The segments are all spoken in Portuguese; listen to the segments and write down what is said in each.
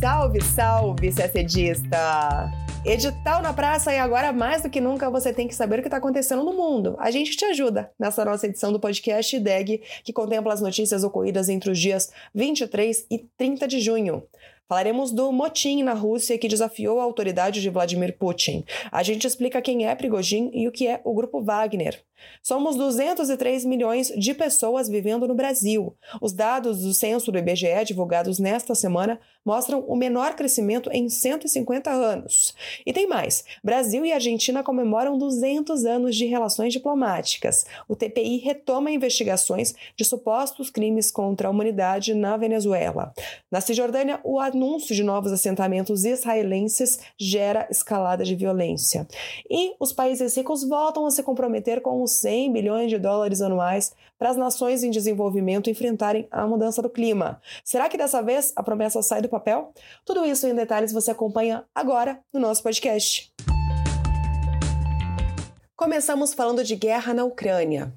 Salve, salve, CSDista! Edital na praça e agora mais do que nunca você tem que saber o que está acontecendo no mundo. A gente te ajuda nessa nossa edição do podcast DEG, que contempla as notícias ocorridas entre os dias 23 e 30 de junho. Falaremos do motim na Rússia que desafiou a autoridade de Vladimir Putin. A gente explica quem é Prigozhin e o que é o grupo Wagner. Somos 203 milhões de pessoas vivendo no Brasil. Os dados do censo do IBGE divulgados nesta semana mostram o menor crescimento em 150 anos. E tem mais: Brasil e Argentina comemoram 200 anos de relações diplomáticas. O TPI retoma investigações de supostos crimes contra a humanidade na Venezuela. Na Cisjordânia, o anúncio de novos assentamentos israelenses gera escalada de violência. E os países ricos voltam a se comprometer com os 100 bilhões de dólares anuais para as nações em desenvolvimento enfrentarem a mudança do clima. Será que dessa vez a promessa sai do papel? Tudo isso em detalhes você acompanha agora no nosso podcast. Começamos falando de guerra na Ucrânia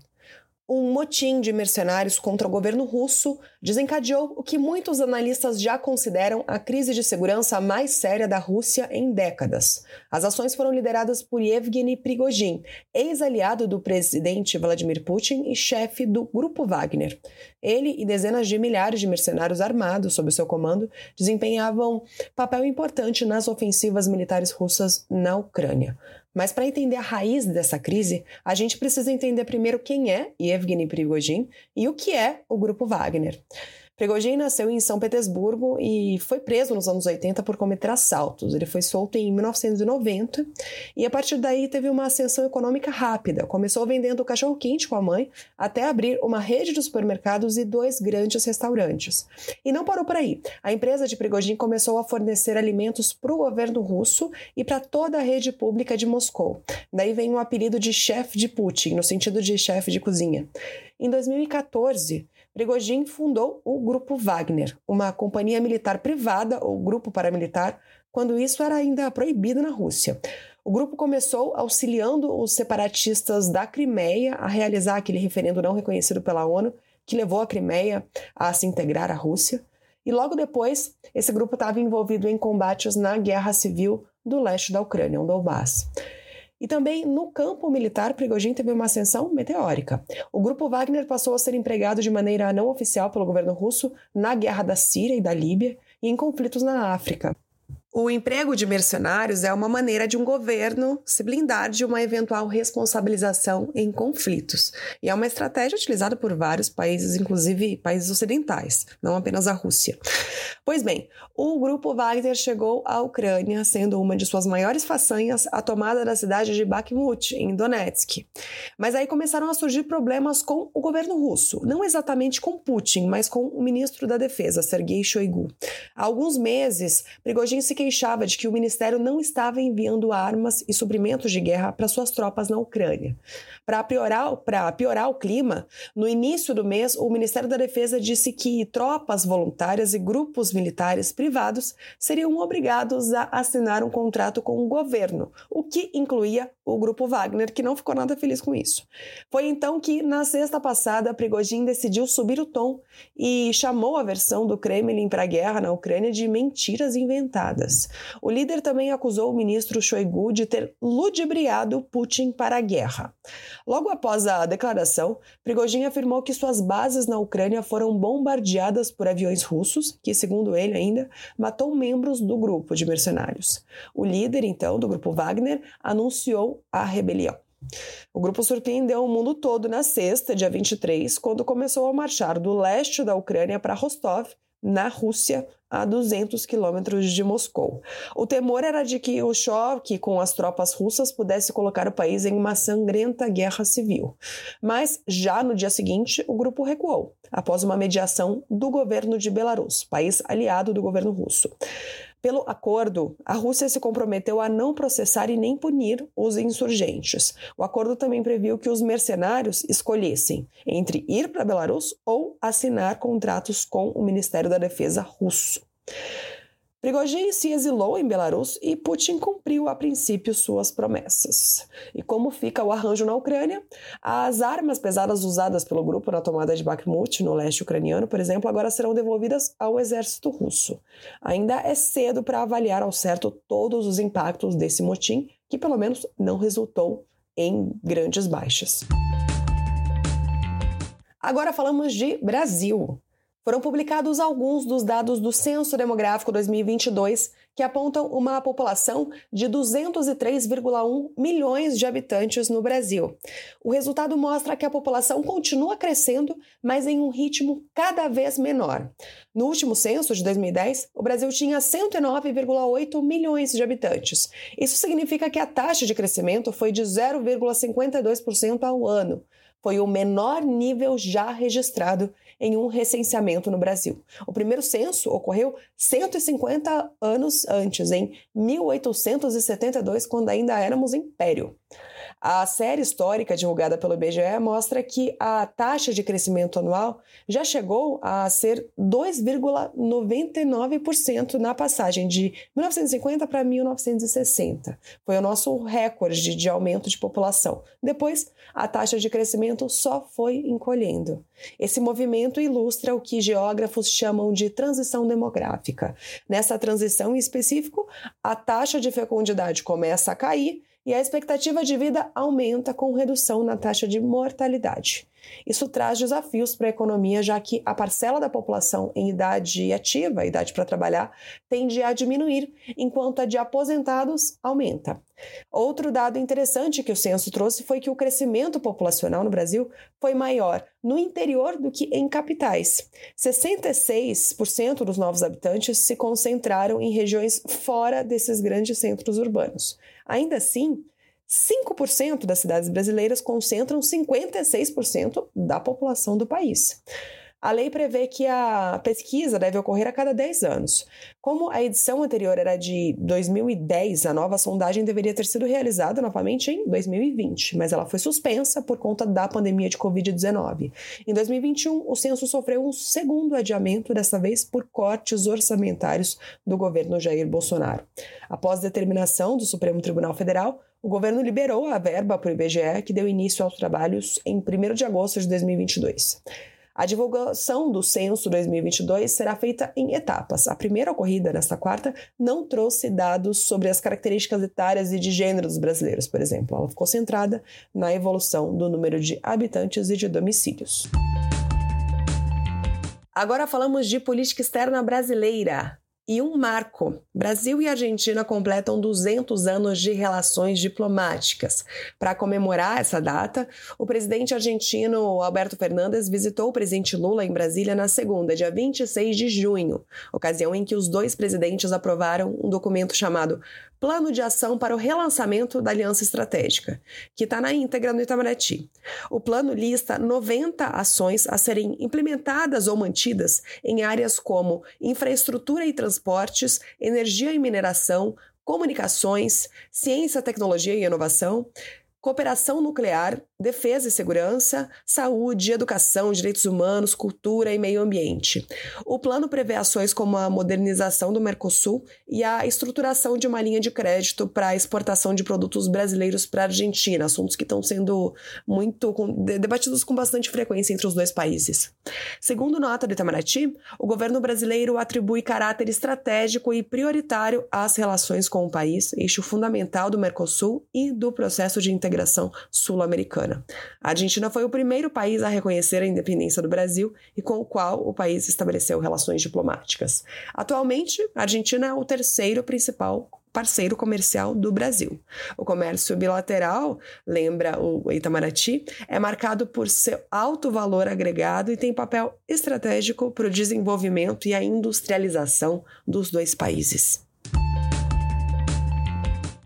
um motim de mercenários contra o governo russo desencadeou o que muitos analistas já consideram a crise de segurança mais séria da Rússia em décadas. As ações foram lideradas por Yevgeny Prigozhin, ex-aliado do presidente Vladimir Putin e chefe do Grupo Wagner. Ele e dezenas de milhares de mercenários armados sob seu comando desempenhavam papel importante nas ofensivas militares russas na Ucrânia. Mas para entender a raiz dessa crise, a gente precisa entender primeiro quem é Yevgeny Prigozhin e o que é o Grupo Wagner. Prigozhin nasceu em São Petersburgo e foi preso nos anos 80 por cometer assaltos. Ele foi solto em 1990 e a partir daí teve uma ascensão econômica rápida. Começou vendendo cachorro-quente com a mãe até abrir uma rede de supermercados e dois grandes restaurantes. E não parou por aí. A empresa de Prigozhin começou a fornecer alimentos para o governo russo e para toda a rede pública de Moscou. Daí vem o apelido de chefe de Putin, no sentido de chefe de cozinha. Em 2014, Prigozhin fundou o Grupo Wagner, uma companhia militar privada ou grupo paramilitar, quando isso era ainda proibido na Rússia. O grupo começou auxiliando os separatistas da Crimeia a realizar aquele referendo não reconhecido pela ONU, que levou a Crimeia a se integrar à Rússia. E logo depois, esse grupo estava envolvido em combates na guerra civil do leste da Ucrânia, o Donbass. E também no campo militar, Prigozhin teve uma ascensão meteórica. O grupo Wagner passou a ser empregado de maneira não oficial pelo governo russo na guerra da Síria e da Líbia e em conflitos na África. O emprego de mercenários é uma maneira de um governo se blindar de uma eventual responsabilização em conflitos. E é uma estratégia utilizada por vários países, inclusive países ocidentais, não apenas a Rússia. Pois bem, o grupo Wagner chegou à Ucrânia, sendo uma de suas maiores façanhas a tomada da cidade de Bakhmut, em Donetsk. Mas aí começaram a surgir problemas com o governo russo, não exatamente com Putin, mas com o ministro da Defesa, Sergei Shoigu. Há alguns meses, Prigozhin se queixava de que o ministério não estava enviando armas e suprimentos de guerra para suas tropas na Ucrânia. Para piorar, piorar o clima, no início do mês, o Ministério da Defesa disse que tropas voluntárias e grupos militares privados seriam obrigados a assinar um contrato com o governo, o que incluía o grupo Wagner, que não ficou nada feliz com isso. Foi então que, na sexta passada, Prigozhin decidiu subir o tom e chamou a versão do Kremlin para a guerra na Ucrânia de mentiras inventadas. O líder também acusou o ministro Shoigu de ter ludibriado Putin para a guerra. Logo após a declaração, Prigozhin afirmou que suas bases na Ucrânia foram bombardeadas por aviões russos, que, segundo ele ainda, matou membros do grupo de mercenários. O líder, então, do grupo Wagner, anunciou a rebelião. O grupo surpreendeu o mundo todo na sexta, dia 23, quando começou a marchar do leste da Ucrânia para Rostov, na Rússia, a 200 quilômetros de Moscou. O temor era de que o choque com as tropas russas pudesse colocar o país em uma sangrenta guerra civil. Mas, já no dia seguinte, o grupo recuou, após uma mediação do governo de Belarus, país aliado do governo russo. Pelo acordo, a Rússia se comprometeu a não processar e nem punir os insurgentes. O acordo também previu que os mercenários escolhessem entre ir para Belarus ou assinar contratos com o Ministério da Defesa russo. Prigozhin se exilou em Belarus e Putin cumpriu a princípio suas promessas. E como fica o arranjo na Ucrânia? As armas pesadas usadas pelo grupo na tomada de Bakhmut, no leste ucraniano, por exemplo, agora serão devolvidas ao exército russo. Ainda é cedo para avaliar ao certo todos os impactos desse motim, que pelo menos não resultou em grandes baixas. Agora falamos de Brasil. Foram publicados alguns dos dados do Censo Demográfico 2022 que apontam uma população de 203,1 milhões de habitantes no Brasil. O resultado mostra que a população continua crescendo, mas em um ritmo cada vez menor. No último censo de 2010, o Brasil tinha 109,8 milhões de habitantes. Isso significa que a taxa de crescimento foi de 0,52% ao ano. Foi o menor nível já registrado em um recenseamento no Brasil. O primeiro censo ocorreu 150 anos antes, em 1872, quando ainda éramos império. A série histórica divulgada pelo IBGE mostra que a taxa de crescimento anual já chegou a ser 2,99% na passagem de 1950 para 1960. Foi o nosso recorde de aumento de população. Depois, a taxa de crescimento só foi encolhendo. Esse movimento ilustra o que geógrafos chamam de transição demográfica. Nessa transição em específico, a taxa de fecundidade começa a cair e a expectativa de vida aumenta com redução na taxa de mortalidade. Isso traz desafios para a economia, já que a parcela da população em idade ativa, idade para trabalhar, tende a diminuir, enquanto a de aposentados aumenta. Outro dado interessante que o censo trouxe foi que o crescimento populacional no Brasil foi maior no interior do que em capitais. 66% dos novos habitantes se concentraram em regiões fora desses grandes centros urbanos. Ainda assim, 5% das cidades brasileiras concentram 56% da população do país. A lei prevê que a pesquisa deve ocorrer a cada 10 anos. Como a edição anterior era de 2010, a nova sondagem deveria ter sido realizada novamente em 2020, mas ela foi suspensa por conta da pandemia de Covid-19. Em 2021, o censo sofreu um segundo adiamento, dessa vez por cortes orçamentários do governo Jair Bolsonaro. Após determinação do Supremo Tribunal Federal, o governo liberou a verba para o IBGE, que deu início aos trabalhos em 1 de agosto de 2022. A divulgação do censo 2022 será feita em etapas. A primeira ocorrida nesta quarta não trouxe dados sobre as características etárias e de gênero dos brasileiros, por exemplo. Ela ficou centrada na evolução do número de habitantes e de domicílios. Agora falamos de política externa brasileira e um marco. Brasil e Argentina completam 200 anos de relações diplomáticas. Para comemorar essa data, o presidente argentino Alberto Fernandes visitou o presidente Lula em Brasília na segunda, dia 26 de junho, ocasião em que os dois presidentes aprovaram um documento chamado Plano de Ação para o Relançamento da Aliança Estratégica, que está na íntegra no Itamaraty. O plano lista 90 ações a serem implementadas ou mantidas em áreas como infraestrutura e transportes, energia e mineração, comunicações, ciência, tecnologia e inovação, cooperação nuclear, defesa e segurança, saúde, educação, direitos humanos, cultura e meio ambiente. O plano prevê ações como a modernização do Mercosul e a estruturação de uma linha de crédito para exportação de produtos brasileiros para a Argentina, assuntos que estão sendo muito debatidos com bastante frequência entre os dois países. Segundo nota do Itamaraty, o governo brasileiro atribui caráter estratégico e prioritário às relações com o país, eixo fundamental do Mercosul e do processo de integração sul-americana. A Argentina foi o primeiro país a reconhecer a independência do Brasil e com o qual o país estabeleceu relações diplomáticas. Atualmente, a Argentina é o terceiro principal parceiro comercial do Brasil. O comércio bilateral, lembra o Itamaraty, é marcado por seu alto valor agregado e tem papel estratégico para o desenvolvimento e a industrialização dos dois países.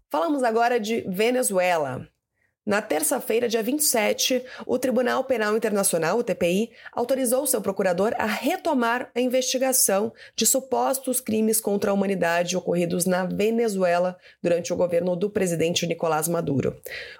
Falamos agora de Venezuela. Na terça-feira, dia 27, o Tribunal Penal Internacional, o TPI, autorizou seu procurador a retomar a investigação de supostos crimes contra a humanidade ocorridos na Venezuela durante o governo do presidente Nicolás Maduro.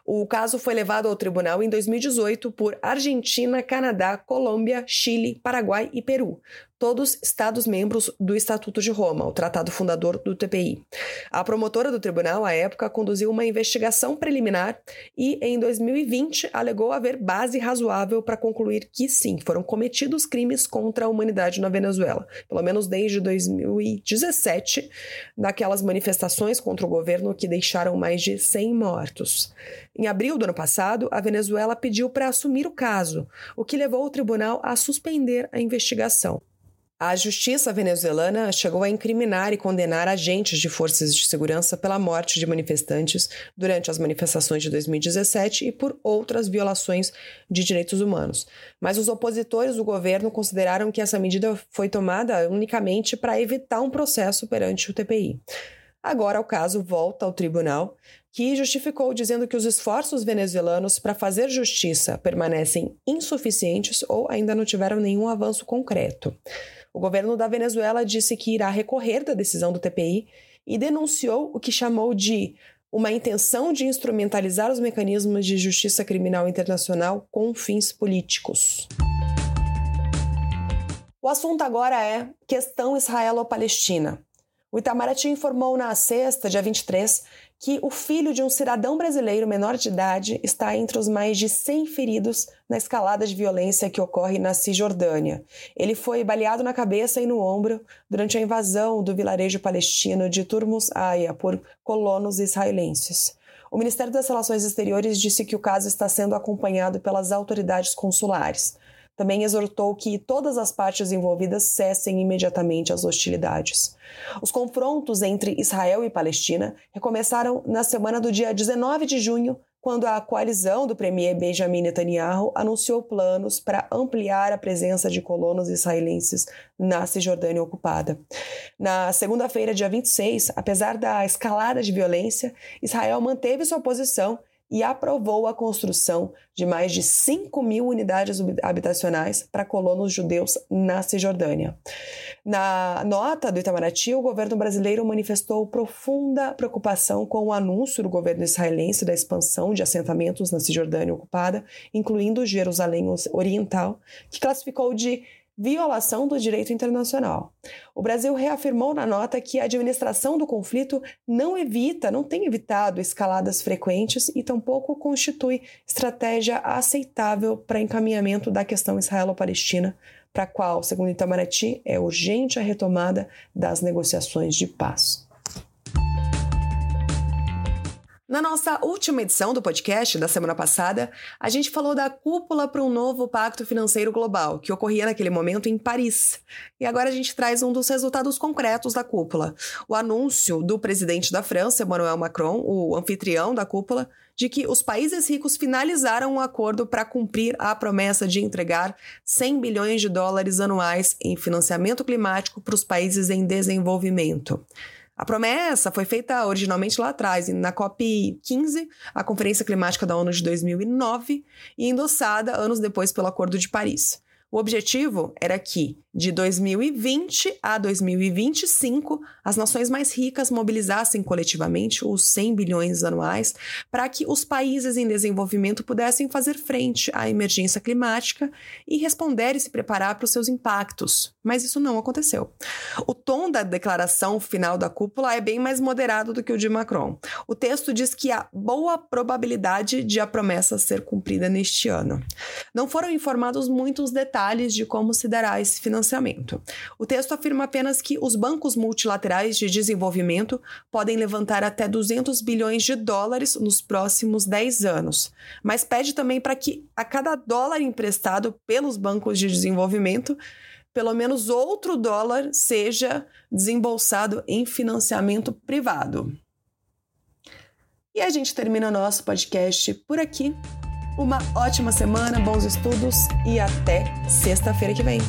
O caso foi levado ao tribunal em 2018 por Argentina, Canadá, Colômbia, Chile, Paraguai e Peru, todos Estados-membros do Estatuto de Roma, o tratado fundador do TPI. A promotora do tribunal, à época, conduziu uma investigação preliminar e, em 2020, alegou haver base razoável para concluir que sim, foram cometidos crimes contra a humanidade na Venezuela, pelo menos desde 2017, naquelas manifestações contra o governo que deixaram mais de 100 mortos. Em abril do ano passado, a Venezuela pediu para assumir o caso, o que levou o tribunal a suspender a investigação. A justiça venezuelana chegou a incriminar e condenar agentes de forças de segurança pela morte de manifestantes durante as manifestações de 2017 e por outras violações de direitos humanos. Mas os opositores do governo consideraram que essa medida foi tomada unicamente para evitar um processo perante o TPI. Agora o caso volta ao tribunal, que justificou dizendo que os esforços venezuelanos para fazer justiça permanecem insuficientes ou ainda não tiveram nenhum avanço concreto. O governo da Venezuela disse que irá recorrer da decisão do TPI e denunciou o que chamou de uma intenção de instrumentalizar os mecanismos de justiça criminal internacional com fins políticos. O assunto agora é questão israelo-palestina. O Itamaraty informou na sexta, dia 23, que o filho de um cidadão brasileiro menor de idade está entre os mais de 100 feridos na escalada de violência que ocorre na Cisjordânia. Ele foi baleado na cabeça e no ombro durante a invasão do vilarejo palestino de Turmus Aya por colonos israelenses. O Ministério das Relações Exteriores disse que o caso está sendo acompanhado pelas autoridades consulares. Também exortou que todas as partes envolvidas cessem imediatamente as hostilidades. Os confrontos entre Israel e Palestina recomeçaram na semana do dia 19 de junho, quando a coalizão do premier Benjamin Netanyahu anunciou planos para ampliar a presença de colonos israelenses na Cisjordânia ocupada. Na segunda-feira, dia 26, apesar da escalada de violência, Israel manteve sua posição e aprovou a construção de mais de 5 mil unidades habitacionais para colonos judeus na Cisjordânia. Na nota do Itamaraty, o governo brasileiro manifestou profunda preocupação com o anúncio do governo israelense da expansão de assentamentos na Cisjordânia ocupada, incluindo Jerusalém Oriental, que classificou de violação do direito internacional. O Brasil reafirmou na nota que a administração do conflito não evita, não tem evitado escaladas frequentes e tampouco constitui estratégia aceitável para encaminhamento da questão israelo-palestina, para a qual, segundo Itamaraty, é urgente a retomada das negociações de paz. Na nossa última edição do podcast da semana passada, a gente falou da cúpula para um novo pacto financeiro global, que ocorria naquele momento em Paris. E agora a gente traz um dos resultados concretos da cúpula: o anúncio do presidente da França, Emmanuel Macron, o anfitrião da cúpula, de que os países ricos finalizaram um acordo para cumprir a promessa de entregar 100 bilhões de dólares anuais em financiamento climático para os países em desenvolvimento. A promessa foi feita originalmente lá atrás, na COP15, a Conferência Climática da ONU de 2009, e endossada anos depois pelo Acordo de Paris. O objetivo era que, de 2020 a 2025, as nações mais ricas mobilizassem coletivamente os 100 bilhões anuais para que os países em desenvolvimento pudessem fazer frente à emergência climática e responder e se preparar para os seus impactos. Mas isso não aconteceu. O tom da declaração final da cúpula é bem mais moderado do que o de Macron. O texto diz que há boa probabilidade de a promessa ser cumprida neste ano. Não foram informados muitos detalhes de como se dará esse financiamento. O texto afirma apenas que os bancos multilaterais de desenvolvimento podem levantar até 200 bilhões de dólares nos próximos 10 anos, mas pede também para que a cada dólar emprestado pelos bancos de desenvolvimento, pelo menos outro dólar seja desembolsado em financiamento privado. E a gente termina nosso podcast por aqui. Uma ótima semana, bons estudos e até sexta-feira que vem.